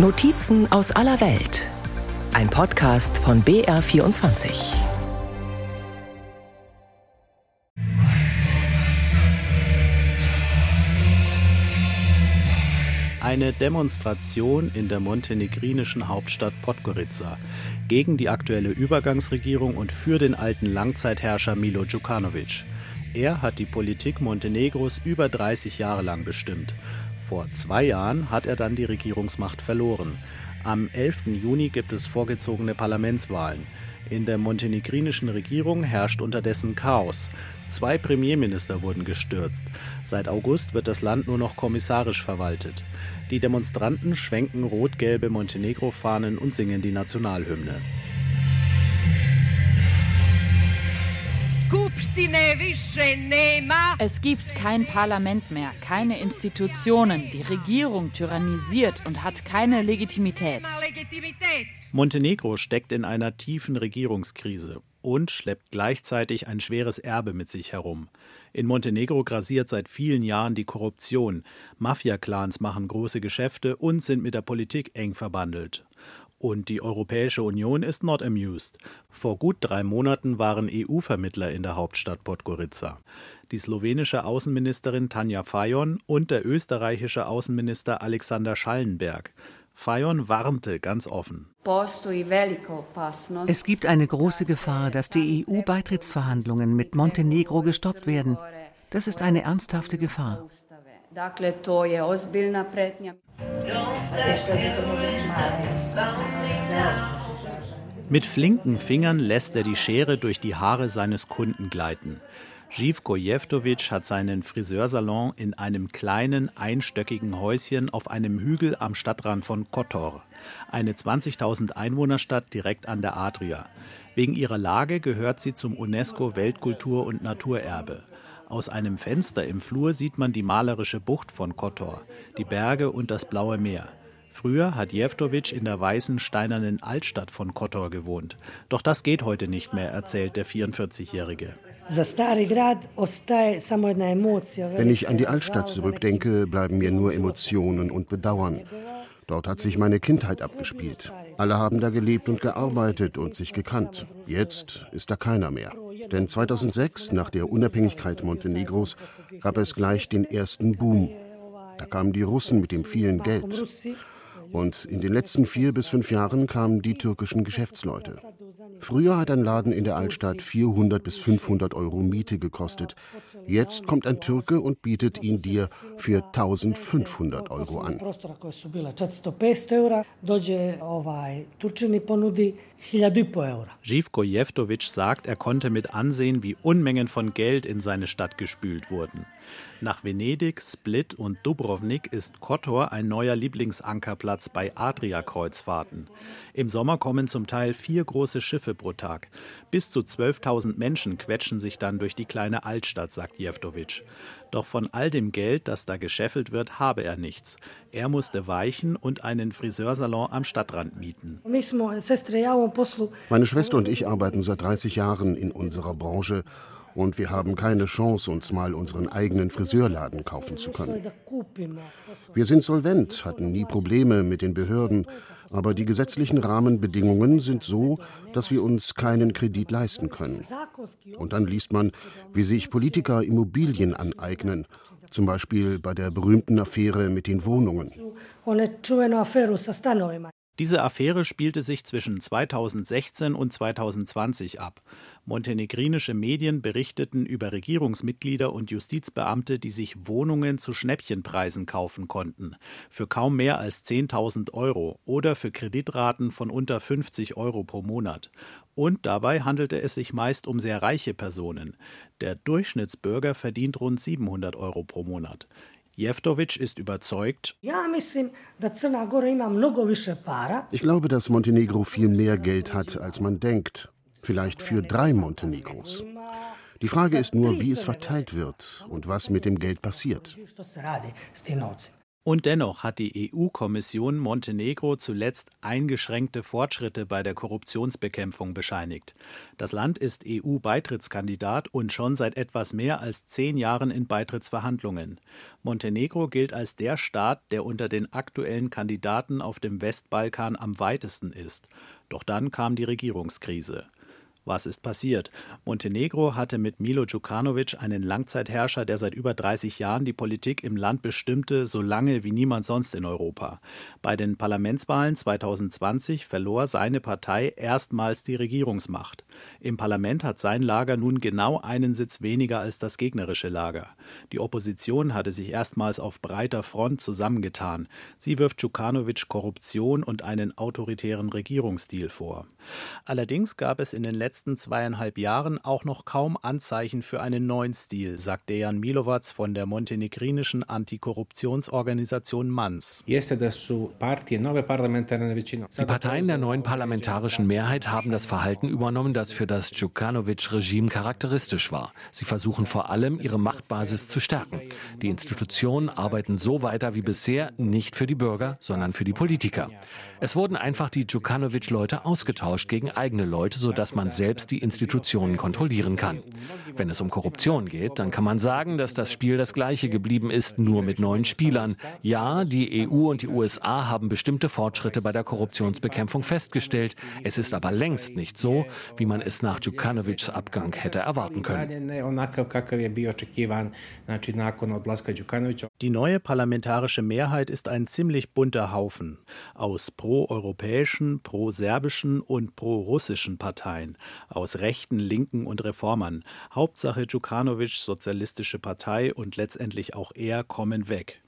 Notizen aus aller Welt. Ein Podcast von BR24. Eine Demonstration in der montenegrinischen Hauptstadt Podgorica gegen die aktuelle Übergangsregierung und für den alten Langzeitherrscher Milo Djukanovic. Er hat die Politik Montenegros über 30 Jahre lang bestimmt vor zwei Jahren hat er dann die Regierungsmacht verloren. Am 11. Juni gibt es vorgezogene Parlamentswahlen. In der montenegrinischen Regierung herrscht unterdessen Chaos. Zwei Premierminister wurden gestürzt. Seit August wird das Land nur noch kommissarisch verwaltet. Die Demonstranten schwenken rot-gelbe Montenegro-Fahnen und singen die Nationalhymne. Es gibt kein Parlament mehr, keine Institutionen. Die Regierung tyrannisiert und hat keine Legitimität. Montenegro steckt in einer tiefen Regierungskrise und schleppt gleichzeitig ein schweres Erbe mit sich herum. In Montenegro grasiert seit vielen Jahren die Korruption. Mafia-Clans machen große Geschäfte und sind mit der Politik eng verbandelt. Und die Europäische Union ist not amused. Vor gut drei Monaten waren EU-Vermittler in der Hauptstadt Podgorica. Die slowenische Außenministerin Tanja Fajon und der österreichische Außenminister Alexander Schallenberg. Fajon warnte ganz offen. Es gibt eine große Gefahr, dass die EU-Beitrittsverhandlungen mit Montenegro gestoppt werden. Das ist eine ernsthafte Gefahr. Mit flinken Fingern lässt er die Schere durch die Haare seines Kunden gleiten. Živko Jevtovic hat seinen Friseursalon in einem kleinen, einstöckigen Häuschen auf einem Hügel am Stadtrand von Kotor, eine 20.000 Einwohnerstadt direkt an der Adria. Wegen ihrer Lage gehört sie zum UNESCO Weltkultur- und Naturerbe. Aus einem Fenster im Flur sieht man die malerische Bucht von Kotor, die Berge und das blaue Meer. Früher hat Jevtovic in der weißen steinernen Altstadt von Kotor gewohnt. Doch das geht heute nicht mehr, erzählt der 44-Jährige. Wenn ich an die Altstadt zurückdenke, bleiben mir nur Emotionen und Bedauern. Dort hat sich meine Kindheit abgespielt. Alle haben da gelebt und gearbeitet und sich gekannt. Jetzt ist da keiner mehr. Denn 2006, nach der Unabhängigkeit Montenegros, gab es gleich den ersten Boom. Da kamen die Russen mit dem vielen Geld. Und in den letzten vier bis fünf Jahren kamen die türkischen Geschäftsleute. Früher hat ein Laden in der Altstadt 400 bis 500 Euro Miete gekostet. Jetzt kommt ein Türke und bietet ihn dir für 1500 Euro an. Živko Jevtovic sagt, er konnte mit ansehen, wie Unmengen von Geld in seine Stadt gespült wurden. Nach Venedig, Split und Dubrovnik ist Kotor ein neuer Lieblingsankerplatz bei Adria-Kreuzfahrten. Im Sommer kommen zum Teil vier große Schiffe pro Tag. Bis zu 12.000 Menschen quetschen sich dann durch die kleine Altstadt, sagt Jevtovic. Doch von all dem Geld, das da gescheffelt wird, habe er nichts. Er musste weichen und einen Friseursalon am Stadtrand mieten. Meine Schwester und ich arbeiten seit 30 Jahren in unserer Branche und wir haben keine Chance, uns mal unseren eigenen Friseurladen kaufen zu können. Wir sind solvent, hatten nie Probleme mit den Behörden, aber die gesetzlichen Rahmenbedingungen sind so, dass wir uns keinen Kredit leisten können. Und dann liest man, wie sich Politiker Immobilien aneignen, zum Beispiel bei der berühmten Affäre mit den Wohnungen. Diese Affäre spielte sich zwischen 2016 und 2020 ab. Montenegrinische Medien berichteten über Regierungsmitglieder und Justizbeamte, die sich Wohnungen zu Schnäppchenpreisen kaufen konnten, für kaum mehr als 10.000 Euro oder für Kreditraten von unter 50 Euro pro Monat. Und dabei handelte es sich meist um sehr reiche Personen. Der Durchschnittsbürger verdient rund 700 Euro pro Monat. Jeftovic ist überzeugt. Ich glaube, dass Montenegro viel mehr Geld hat, als man denkt. Vielleicht für drei Montenegros. Die Frage ist nur, wie es verteilt wird und was mit dem Geld passiert. Und dennoch hat die EU-Kommission Montenegro zuletzt eingeschränkte Fortschritte bei der Korruptionsbekämpfung bescheinigt. Das Land ist EU-Beitrittskandidat und schon seit etwas mehr als zehn Jahren in Beitrittsverhandlungen. Montenegro gilt als der Staat, der unter den aktuellen Kandidaten auf dem Westbalkan am weitesten ist. Doch dann kam die Regierungskrise. Was ist passiert? Montenegro hatte mit Milo Djukanovic einen Langzeitherrscher, der seit über 30 Jahren die Politik im Land bestimmte, so lange wie niemand sonst in Europa. Bei den Parlamentswahlen 2020 verlor seine Partei erstmals die Regierungsmacht. Im Parlament hat sein Lager nun genau einen Sitz weniger als das gegnerische Lager. Die Opposition hatte sich erstmals auf breiter Front zusammengetan. Sie wirft Djukanovic Korruption und einen autoritären Regierungsstil vor. Allerdings gab es in den letzten zweieinhalb Jahren auch noch kaum Anzeichen für einen neuen Stil, sagt Dejan Milovac von der montenegrinischen Antikorruptionsorganisation MANS. Die Parteien der neuen parlamentarischen Mehrheit haben das Verhalten übernommen, das für das Djukanovic-Regime charakteristisch war. Sie versuchen vor allem, ihre Machtbasis zu stärken. Die Institutionen arbeiten so weiter wie bisher, nicht für die Bürger, sondern für die Politiker. Es wurden einfach die Djukanovic-Leute ausgetauscht gegen eigene Leute, sodass man selbst die Institutionen kontrollieren kann. Wenn es um Korruption geht, dann kann man sagen, dass das Spiel das gleiche geblieben ist, nur mit neuen Spielern. Ja, die EU und die USA haben bestimmte Fortschritte bei der Korruptionsbekämpfung festgestellt. Es ist aber längst nicht so, wie man es nach Djukanovics Abgang hätte erwarten können. Die neue parlamentarische Mehrheit ist ein ziemlich bunter Haufen aus pro-europäischen, pro-serbischen und pro-russischen Parteien, aus rechten, linken und Reformern. Hauptsache Djukanovic, Sozialistische Partei und letztendlich auch er kommen weg.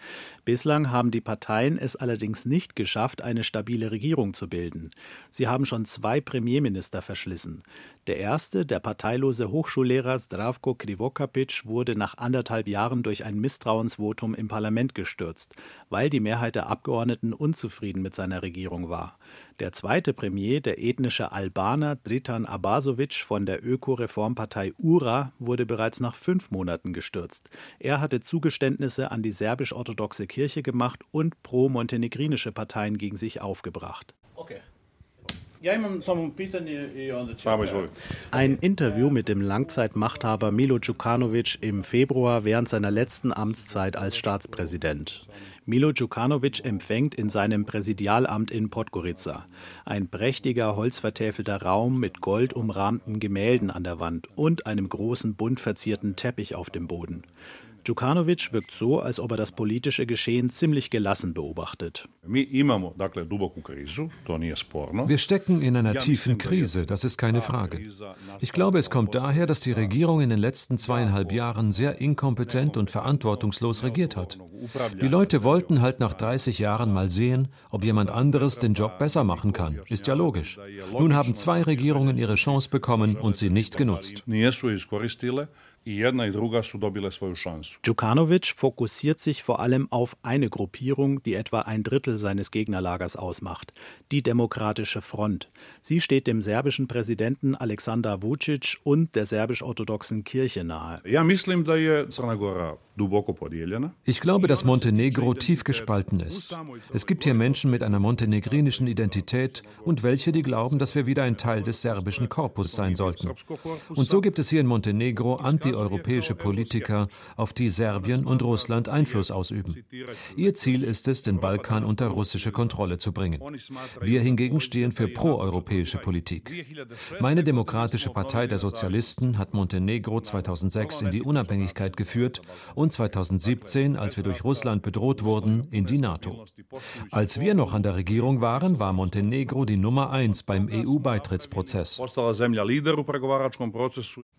Bislang haben die Parteien es allerdings nicht geschafft, eine stabile Regierung zu bilden. Sie haben schon zwei Premierminister verschlissen. Der erste, der parteilose Hochschullehrer Zdravko Krivokapic, wurde nach anderthalb Jahren durch ein Misstrauensvotum im Parlament gestürzt, weil die Mehrheit der Abgeordneten unzufrieden mit seiner Regierung war. Der zweite Premier, der ethnische Albaner Dritan Abasovic von der Öko-Reformpartei URA, wurde bereits nach fünf Monaten gestürzt. Er hatte Zugeständnisse an die serbisch-orthodoxe Kirche gemacht und pro-montenegrinische Parteien gegen sich aufgebracht. Okay. Ein Interview mit dem Langzeitmachthaber Milo Djukanovic im Februar während seiner letzten Amtszeit als Staatspräsident. Milo Djukanovic empfängt in seinem Präsidialamt in Podgorica. Ein prächtiger, holzvertäfelter Raum mit goldumrahmten Gemälden an der Wand und einem großen, bunt verzierten Teppich auf dem Boden. Djukanovic wirkt so, als ob er das politische Geschehen ziemlich gelassen beobachtet. Wir stecken in einer tiefen Krise, das ist keine Frage. Ich glaube, es kommt daher, dass die Regierung in den letzten zweieinhalb Jahren sehr inkompetent und verantwortungslos regiert hat. Die Leute wollten halt nach 30 Jahren mal sehen, ob jemand anderes den Job besser machen kann. Ist ja logisch. Nun haben zwei Regierungen ihre Chance bekommen und sie nicht genutzt. Djukanovic fokussiert sich vor allem auf eine Gruppierung, die etwa ein Drittel seines Gegnerlagers ausmacht, die Demokratische Front. Sie steht dem serbischen Präsidenten Alexander Vucic und der serbisch-orthodoxen Kirche nahe. Ich glaube, dass Montenegro tief gespalten ist. Es gibt hier Menschen mit einer montenegrinischen Identität und welche, die glauben, dass wir wieder ein Teil des serbischen Korpus sein sollten. Und so gibt es hier in Montenegro antieuropäische Politiker, auf die Serbien und Russland Einfluss ausüben. Ihr Ziel ist es, den Balkan unter russische Kontrolle zu bringen. Wir hingegen stehen für proeuropäische Politik. Meine Demokratische Partei der Sozialisten hat Montenegro 2006 in die Unabhängigkeit geführt und 2017, als wir durch Russland bedroht wurden, in die NATO. Als wir noch an der Regierung waren, war Montenegro die Nummer eins beim EU-Beitrittsprozess.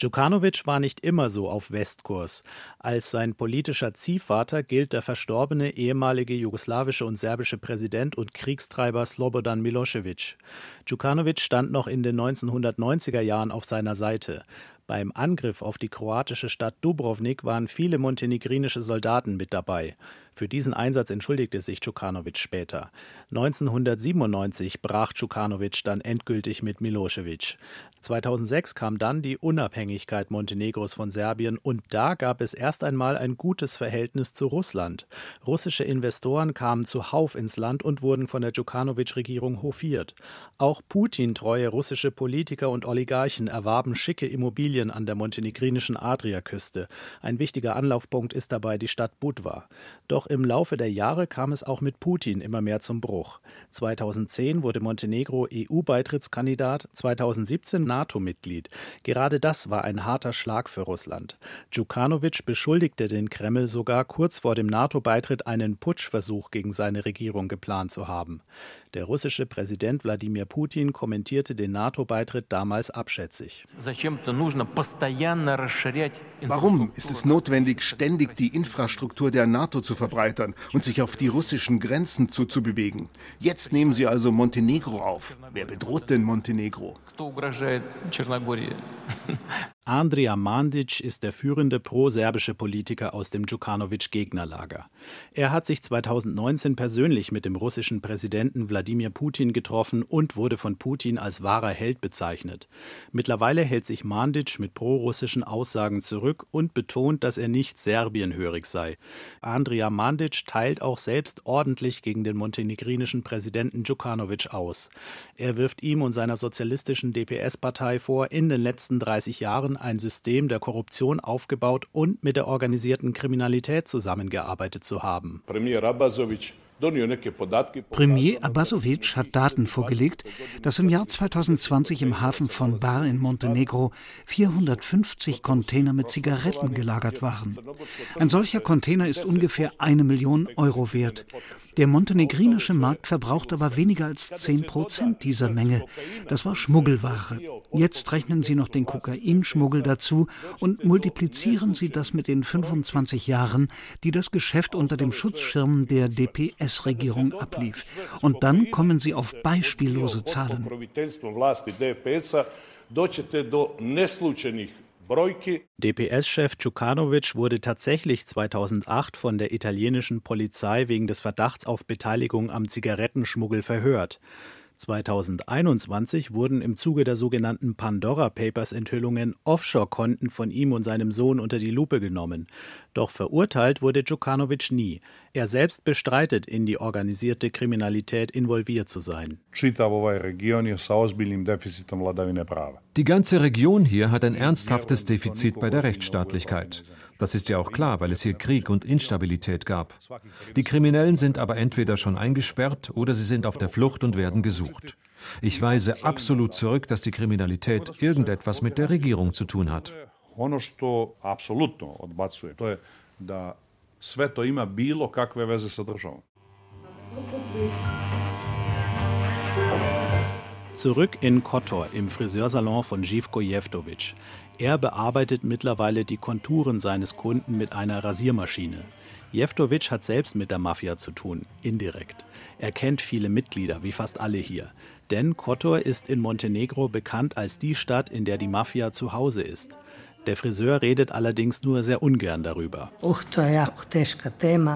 Djukanovic war nicht immer so auf Westkurs. Als sein politischer Ziehvater gilt der verstorbene ehemalige jugoslawische und serbische Präsident und Kriegstreiber Slobodan Milosevic. Djukanovic stand noch in den 1990er Jahren auf seiner Seite. Beim Angriff auf die kroatische Stadt Dubrovnik waren viele montenegrinische Soldaten mit dabei. Für diesen Einsatz entschuldigte sich Djukanovic später. 1997 brach Djukanovic dann endgültig mit Milosevic. 2006 kam dann die Unabhängigkeit Montenegros von Serbien und da gab es erst einmal ein gutes Verhältnis zu Russland. Russische Investoren kamen zuhauf ins Land und wurden von der Djukanovic-Regierung hofiert. Auch Putin-treue russische Politiker und Oligarchen erwarben schicke Immobilien an der montenegrinischen Adriaküste. Ein wichtiger Anlaufpunkt ist dabei die Stadt Budva. Doch im Laufe der Jahre kam es auch mit Putin immer mehr zum Bruch. 2010 wurde Montenegro EU-Beitrittskandidat, 2017 NATO-Mitglied. Gerade das war ein harter Schlag für Russland. Djukanovic beschuldigte den Kreml sogar kurz vor dem NATO-Beitritt einen Putschversuch gegen seine Regierung geplant zu haben. Der russische Präsident Wladimir Putin kommentierte den NATO-Beitritt damals abschätzig. Warum ist es notwendig, ständig die Infrastruktur der NATO zu verbreitern und sich auf die russischen Grenzen zuzubewegen? Jetzt nehmen Sie also Montenegro auf. Wer bedroht denn Montenegro? Andrija Mandic ist der führende pro-serbische Politiker aus dem Djukanovic-Gegnerlager. Er hat sich 2019 persönlich mit dem russischen Präsidenten Wladimir Putin getroffen und wurde von Putin als wahrer Held bezeichnet. Mittlerweile hält sich Mandic mit pro-russischen Aussagen zurück und betont, dass er nicht serbienhörig sei. Andrija Mandic teilt auch selbst ordentlich gegen den montenegrinischen Präsidenten Djukanovic aus. Er wirft ihm und seiner sozialistischen DPS-Partei vor, in den letzten 30 Jahren ein System der Korruption aufgebaut und mit der organisierten Kriminalität zusammengearbeitet zu haben. Premier Abasovic hat Daten vorgelegt, dass im Jahr 2020 im Hafen von Bar in Montenegro 450 Container mit Zigaretten gelagert waren. Ein solcher Container ist ungefähr eine Million Euro wert. Der montenegrinische Markt verbraucht aber weniger als 10 Prozent dieser Menge. Das war Schmuggelware. Jetzt rechnen Sie noch den Kokainschmuggel dazu und multiplizieren Sie das mit den 25 Jahren, die das Geschäft unter dem Schutzschirm der DPS-Regierung ablief. Und dann kommen Sie auf beispiellose Zahlen. DPS-Chef Djukanovic wurde tatsächlich 2008 von der italienischen Polizei wegen des Verdachts auf Beteiligung am Zigarettenschmuggel verhört. 2021 wurden im Zuge der sogenannten Pandora Papers Enthüllungen Offshore-Konten von ihm und seinem Sohn unter die Lupe genommen. Doch verurteilt wurde Djukanovic nie. Er selbst bestreitet, in die organisierte Kriminalität involviert zu sein. Die ganze Region hier hat ein ernsthaftes Defizit bei der Rechtsstaatlichkeit. Das ist ja auch klar, weil es hier Krieg und Instabilität gab. Die Kriminellen sind aber entweder schon eingesperrt oder sie sind auf der Flucht und werden gesucht. Ich weise absolut zurück, dass die Kriminalität irgendetwas mit der Regierung zu tun hat. Zurück in Kotor im Friseursalon von Živko Jevtovic. Er bearbeitet mittlerweile die Konturen seines Kunden mit einer Rasiermaschine. Jeftovic hat selbst mit der Mafia zu tun, indirekt. Er kennt viele Mitglieder, wie fast alle hier. Denn Kotor ist in Montenegro bekannt als die Stadt, in der die Mafia zu Hause ist. Der Friseur redet allerdings nur sehr ungern darüber.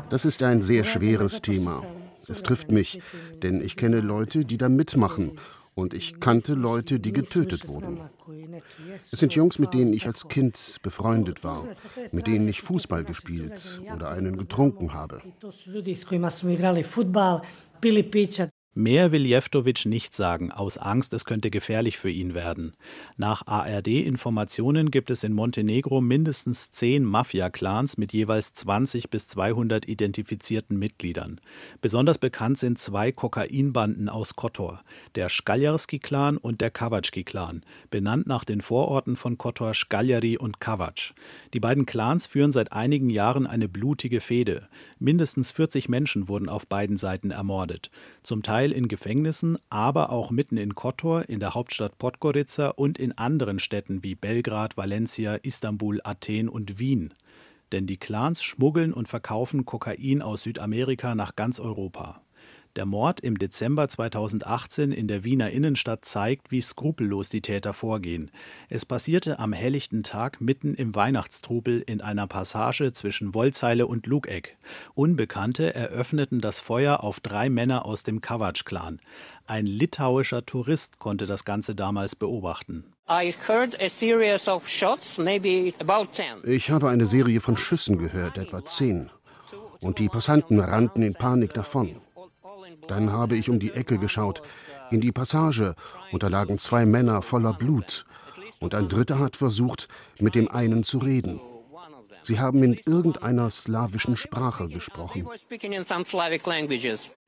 Das ist ein sehr schweres Thema. Es trifft mich, denn ich kenne Leute, die da mitmachen und ich kannte Leute, die getötet wurden. Es sind Jungs, mit denen ich als Kind befreundet war, mit denen ich Fußball gespielt oder einen getrunken habe. Mehr will Jeftovic nicht sagen, aus Angst, es könnte gefährlich für ihn werden. Nach ARD-Informationen gibt es in Montenegro mindestens zehn Mafia-Clans mit jeweils 20 bis 200 identifizierten Mitgliedern. Besonders bekannt sind zwei Kokainbanden aus Kotor, der Skaljarski-Clan und der Kavacki-Clan, benannt nach den Vororten von Kotor Skaljari und Kavac. Die beiden Clans führen seit einigen Jahren eine blutige Fehde. Mindestens 40 Menschen wurden auf beiden Seiten ermordet. Zum Teil Teil in Gefängnissen, aber auch mitten in Kotor, in der Hauptstadt Podgorica und in anderen Städten wie Belgrad, Valencia, Istanbul, Athen und Wien. Denn die Clans schmuggeln und verkaufen Kokain aus Südamerika nach ganz Europa. Der Mord im Dezember 2018 in der Wiener Innenstadt zeigt, wie skrupellos die Täter vorgehen. Es passierte am helllichten Tag mitten im Weihnachtstrubel in einer Passage zwischen Wollzeile und Lugeck. Unbekannte eröffneten das Feuer auf drei Männer aus dem Kawatsch-Clan. Ein litauischer Tourist konnte das Ganze damals beobachten. Ich habe eine Serie von Schüssen gehört, etwa zehn. Und die Passanten rannten in Panik davon. Dann habe ich um die Ecke geschaut, in die Passage, und da lagen zwei Männer voller Blut. Und ein dritter hat versucht, mit dem einen zu reden. Sie haben in irgendeiner slawischen Sprache gesprochen.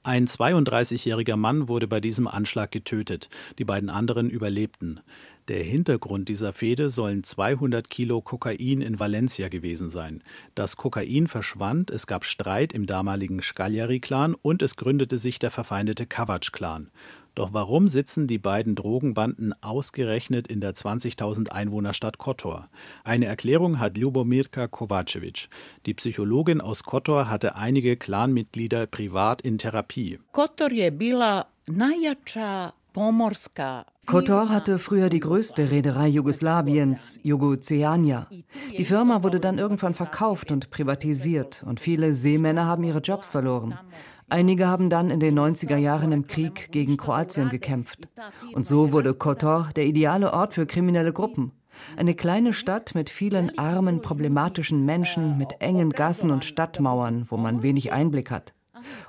Ein 32-jähriger Mann wurde bei diesem Anschlag getötet. Die beiden anderen überlebten. Der Hintergrund dieser Fehde sollen 200 Kilo Kokain in Valencia gewesen sein. Das Kokain verschwand, es gab Streit im damaligen Scagliari-Clan und es gründete sich der verfeindete Kavach-Clan. Doch warum sitzen die beiden Drogenbanden ausgerechnet in der 20.000 Einwohnerstadt Kotor? Eine Erklärung hat Ljubomirka Kovacevic. Die Psychologin aus Kotor hatte einige Clanmitglieder privat in Therapie. Kotor je bila najjača Kotor hatte früher die größte Reederei Jugoslawiens, Jugoceania. Die Firma wurde dann irgendwann verkauft und privatisiert und viele Seemänner haben ihre Jobs verloren. Einige haben dann in den 90er Jahren im Krieg gegen Kroatien gekämpft. Und so wurde Kotor der ideale Ort für kriminelle Gruppen. Eine kleine Stadt mit vielen armen, problematischen Menschen, mit engen Gassen und Stadtmauern, wo man wenig Einblick hat.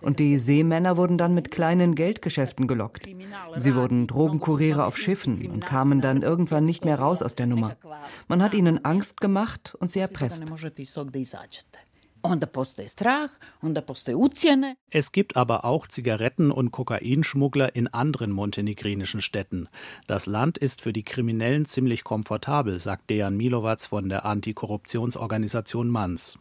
Und die Seemänner wurden dann mit kleinen Geldgeschäften gelockt. Sie wurden Drogenkuriere auf Schiffen und kamen dann irgendwann nicht mehr raus aus der Nummer. Man hat ihnen Angst gemacht und sie erpresst. Es gibt aber auch Zigaretten- und Kokainschmuggler in anderen montenegrinischen Städten. Das Land ist für die Kriminellen ziemlich komfortabel, sagt Dejan Milovac von der Antikorruptionsorganisation MANS.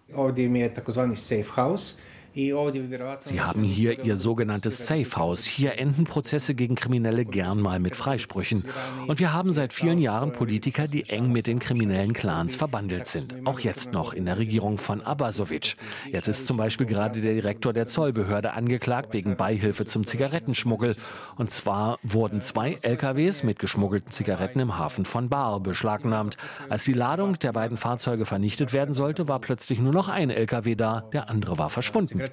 Sie haben hier Ihr sogenanntes Safe House. Hier enden Prozesse gegen Kriminelle gern mal mit Freisprüchen. Und wir haben seit vielen Jahren Politiker, die eng mit den kriminellen Clans verbandelt sind. Auch jetzt noch in der Regierung von Abasovic. Jetzt ist zum Beispiel gerade der Direktor der Zollbehörde angeklagt wegen Beihilfe zum Zigarettenschmuggel. Und zwar wurden zwei LKWs mit geschmuggelten Zigaretten im Hafen von Bar beschlagnahmt. Als die Ladung der beiden Fahrzeuge vernichtet werden sollte, war plötzlich nur noch ein LKW da, der andere war verschwunden.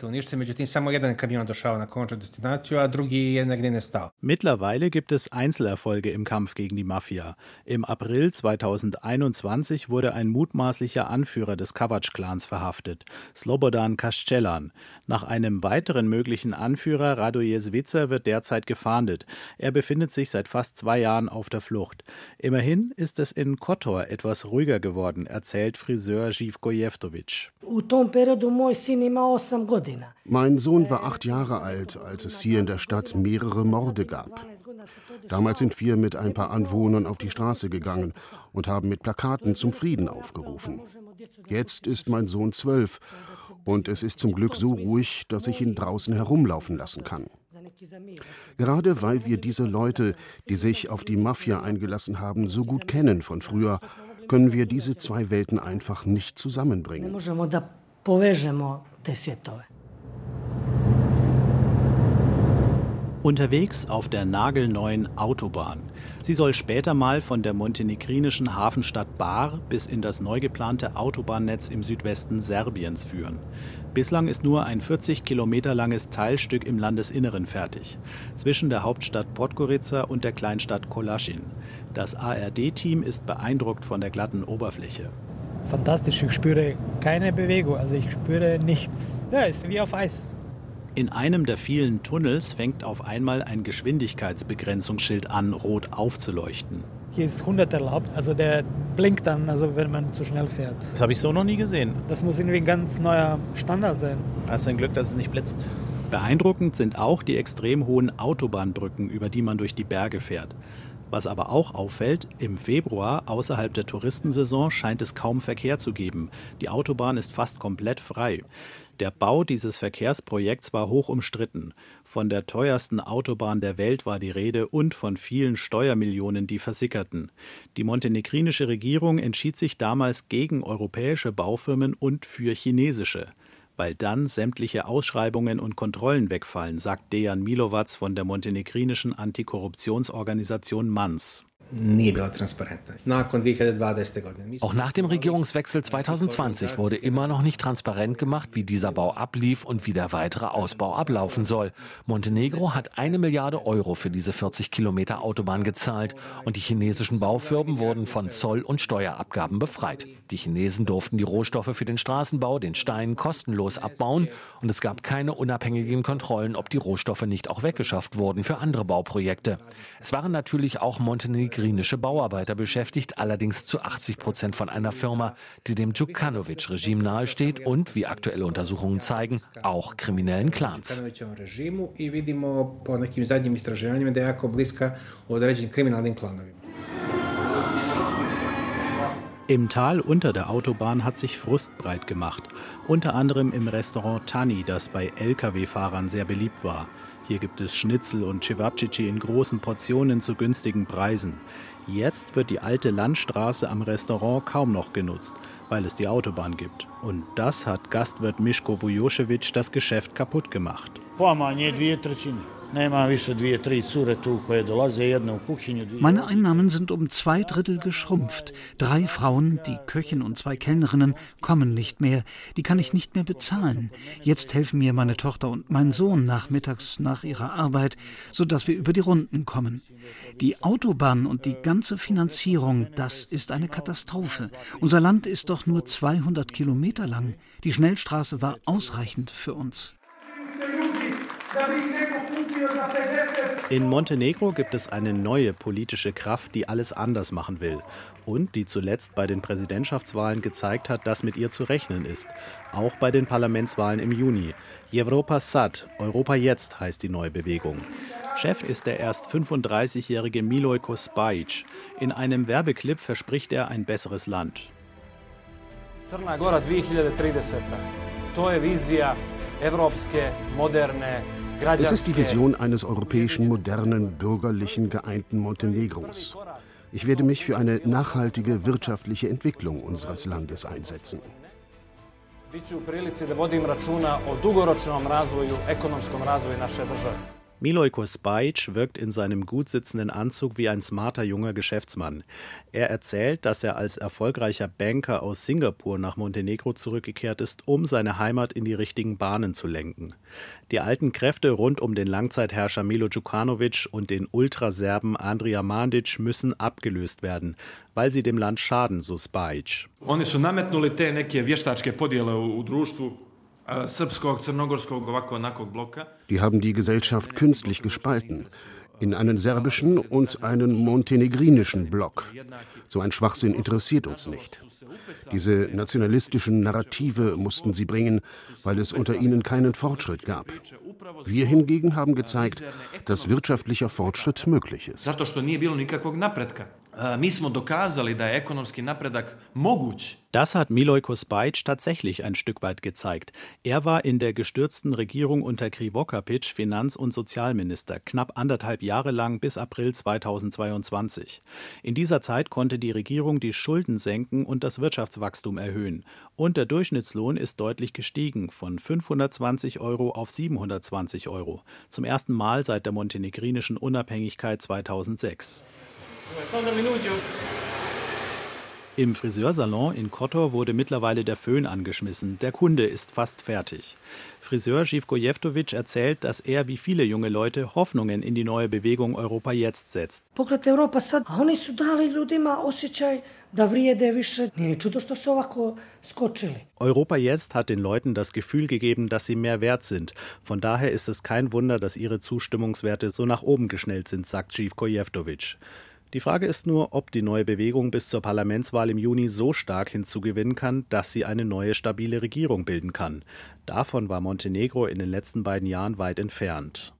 Mittlerweile gibt es Einzelerfolge im Kampf gegen die Mafia. Im April 2021 wurde ein mutmaßlicher Anführer des Kavach-Clans verhaftet, Slobodan Kaschelan. Nach einem weiteren möglichen Anführer, Radoje Svitzer, wird derzeit gefahndet. Er befindet sich seit fast zwei Jahren auf der Flucht. Immerhin ist es in Kotor etwas ruhiger geworden, erzählt Friseur Živko Jevtovic. Mein Sohn war acht Jahre alt, als es hier in der Stadt mehrere Morde gab. Damals sind wir mit ein paar Anwohnern auf die Straße gegangen und haben mit Plakaten zum Frieden aufgerufen. Jetzt ist mein Sohn zwölf und es ist zum Glück so ruhig, dass ich ihn draußen herumlaufen lassen kann. Gerade weil wir diese Leute, die sich auf die Mafia eingelassen haben, so gut kennen von früher, können wir diese zwei Welten einfach nicht zusammenbringen. Unterwegs auf der nagelneuen Autobahn. Sie soll später mal von der montenegrinischen Hafenstadt Bar bis in das neu geplante Autobahnnetz im Südwesten Serbiens führen. Bislang ist nur ein 40 Kilometer langes Teilstück im Landesinneren fertig, zwischen der Hauptstadt Podgorica und der Kleinstadt Kolaschin. Das ARD-Team ist beeindruckt von der glatten Oberfläche. Fantastisch, ich spüre keine Bewegung, also ich spüre nichts. Ja, ist wie auf Eis. In einem der vielen Tunnels fängt auf einmal ein Geschwindigkeitsbegrenzungsschild an, rot aufzuleuchten. Hier ist 100 erlaubt, also der blinkt dann, also wenn man zu schnell fährt. Das habe ich so noch nie gesehen. Das muss irgendwie ein ganz neuer Standard sein. Hast du ein Glück, dass es nicht blitzt. Beeindruckend sind auch die extrem hohen Autobahnbrücken, über die man durch die Berge fährt. Was aber auch auffällt, im Februar außerhalb der Touristensaison scheint es kaum Verkehr zu geben. Die Autobahn ist fast komplett frei. Der Bau dieses Verkehrsprojekts war hoch umstritten. Von der teuersten Autobahn der Welt war die Rede und von vielen Steuermillionen, die versickerten. Die montenegrinische Regierung entschied sich damals gegen europäische Baufirmen und für chinesische. Weil dann sämtliche Ausschreibungen und Kontrollen wegfallen, sagt Dejan Milovac von der montenegrinischen Antikorruptionsorganisation MANS. Auch nach dem Regierungswechsel 2020 wurde immer noch nicht transparent gemacht, wie dieser Bau ablief und wie der weitere Ausbau ablaufen soll. Montenegro hat eine Milliarde Euro für diese 40 Kilometer Autobahn gezahlt und die chinesischen Baufirmen wurden von Zoll- und Steuerabgaben befreit. Die Chinesen durften die Rohstoffe für den Straßenbau, den Stein, kostenlos abbauen und es gab keine unabhängigen Kontrollen, ob die Rohstoffe nicht auch weggeschafft wurden für andere Bauprojekte. Es waren natürlich auch Montenegro montenegrinische Bauarbeiter beschäftigt, allerdings zu 80 Prozent von einer Firma, die dem Djukanovic-Regime nahesteht und, wie aktuelle Untersuchungen zeigen, auch kriminellen Clans. Im Tal unter der Autobahn hat sich Frust breit gemacht, unter anderem im Restaurant Tani, das bei Lkw-Fahrern sehr beliebt war. Hier gibt es Schnitzel und Cevapcici in großen Portionen zu günstigen Preisen. Jetzt wird die alte Landstraße am Restaurant kaum noch genutzt, weil es die Autobahn gibt. Und das hat Gastwirt Mischko Vujosevic das Geschäft kaputt gemacht. Meine Einnahmen sind um zwei Drittel geschrumpft. Drei Frauen, die Köchin und zwei Kellnerinnen, kommen nicht mehr. Die kann ich nicht mehr bezahlen. Jetzt helfen mir meine Tochter und mein Sohn nachmittags nach ihrer Arbeit, sodass wir über die Runden kommen. Die Autobahn und die ganze Finanzierung, das ist eine Katastrophe. Unser Land ist doch nur 200 Kilometer lang. Die Schnellstraße war ausreichend für uns. In Montenegro gibt es eine neue politische Kraft, die alles anders machen will und die zuletzt bei den Präsidentschaftswahlen gezeigt hat, dass mit ihr zu rechnen ist, auch bei den Parlamentswahlen im Juni. Europa Sad, Europa jetzt heißt die neue Bewegung. Chef ist der erst 35-jährige Milojko Spajic. In einem Werbeclip verspricht er ein besseres Land. Crna Gora 2030. To je vizija evropske, moderne, es ist die Vision eines europäischen, modernen, bürgerlichen, geeinten Montenegros. Ich werde mich für eine nachhaltige wirtschaftliche Entwicklung unseres Landes einsetzen. Biću u prilici da vodim računa o dugoročnom razvoju, ekonomskom razvoju naše države. Milojko Spajic wirkt in seinem gut sitzenden Anzug wie ein smarter junger Geschäftsmann. Er erzählt, dass er als erfolgreicher Banker aus Singapur nach Montenegro zurückgekehrt ist, um seine Heimat in die richtigen Bahnen zu lenken. Die alten Kräfte rund um den Langzeitherrscher Milo Djukanovic und den Ultraserben Andrija Mandic müssen abgelöst werden, weil sie dem Land schaden, so Spajic. Die haben die Gesellschaft künstlich gespalten in einen serbischen und einen montenegrinischen Block. So ein Schwachsinn interessiert uns nicht. Diese nationalistischen Narrative mussten sie bringen, weil es unter ihnen keinen Fortschritt gab. Wir hingegen haben gezeigt, dass wirtschaftlicher Fortschritt möglich ist. Moguć. Das hat Milojko Spajic tatsächlich ein Stück weit gezeigt. Er war in der gestürzten Regierung unter Krivo Kapic Finanz- und Sozialminister, knapp anderthalb Jahre lang bis April 2022. In dieser Zeit konnte die Regierung die Schulden senken und das Wirtschaftswachstum erhöhen. Und der Durchschnittslohn ist deutlich gestiegen, von 520 Euro auf 720 Euro. Zum ersten Mal seit der montenegrinischen Unabhängigkeit 2006. Im Friseursalon in Kotor wurde mittlerweile der Föhn angeschmissen. Der Kunde ist fast fertig. Friseur Živko Jevtovic erzählt, dass er wie viele junge Leute Hoffnungen in die neue Bewegung Europa jetzt setzt. Europa jetzt hat den Leuten das Gefühl gegeben, dass sie mehr wert sind. Von daher ist es kein Wunder, dass ihre Zustimmungswerte so nach oben geschnellt sind, sagt Živko Jevtovic. Die Frage ist nur, ob die neue Bewegung bis zur Parlamentswahl im Juni so stark hinzugewinnen kann, dass sie eine neue stabile Regierung bilden kann. Davon war Montenegro in den letzten beiden Jahren weit entfernt.